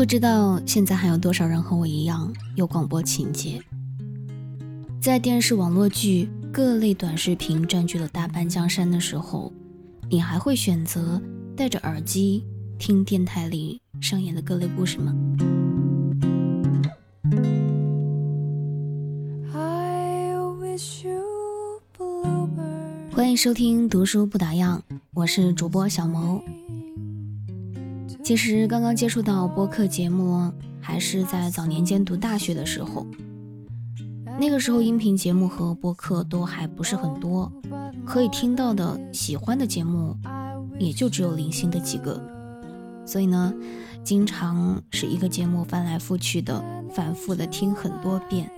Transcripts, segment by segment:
不知道现在还有多少人和我一样有广播情节，在电视、网络剧、各类短视频占据了大半江山的时候，你还会选择戴着耳机听电台里上演的各类故事吗？欢迎收听读书不打烊，我是主播小萌。其实刚刚接触到播客节目，还是在早年间读大学的时候。那个时候音频节目和播客都还不是很多，可以听到的喜欢的节目也就只有零星的几个，所以呢，经常是一个节目翻来覆去的，反复的听很多遍。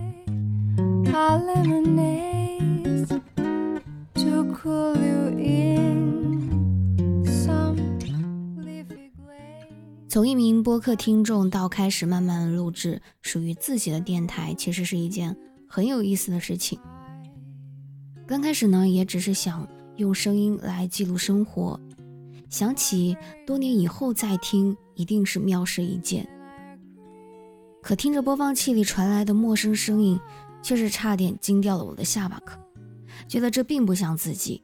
从一名播客听众到开始慢慢录制属于自己的电台，其实是一件很有意思的事情。刚开始呢，也只是想用声音来记录生活，想起多年以后再听，一定是妙事一件。可听着播放器里传来的陌生声音，却是差点惊掉了我的下巴壳，觉得这并不像自己。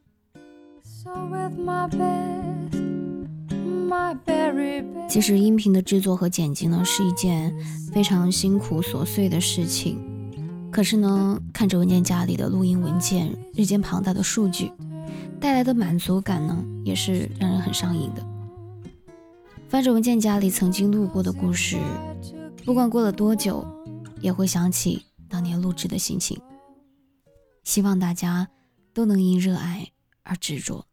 其实音频的制作和剪辑呢，是一件非常辛苦琐碎的事情。可是呢，看着文件夹里的录音文件，日渐庞大的数据带来的满足感呢，也是让人很上瘾的。翻着文件夹里曾经录过的故事，不管过了多久，也会想起当年录制的心情。希望大家都能因热爱而执着。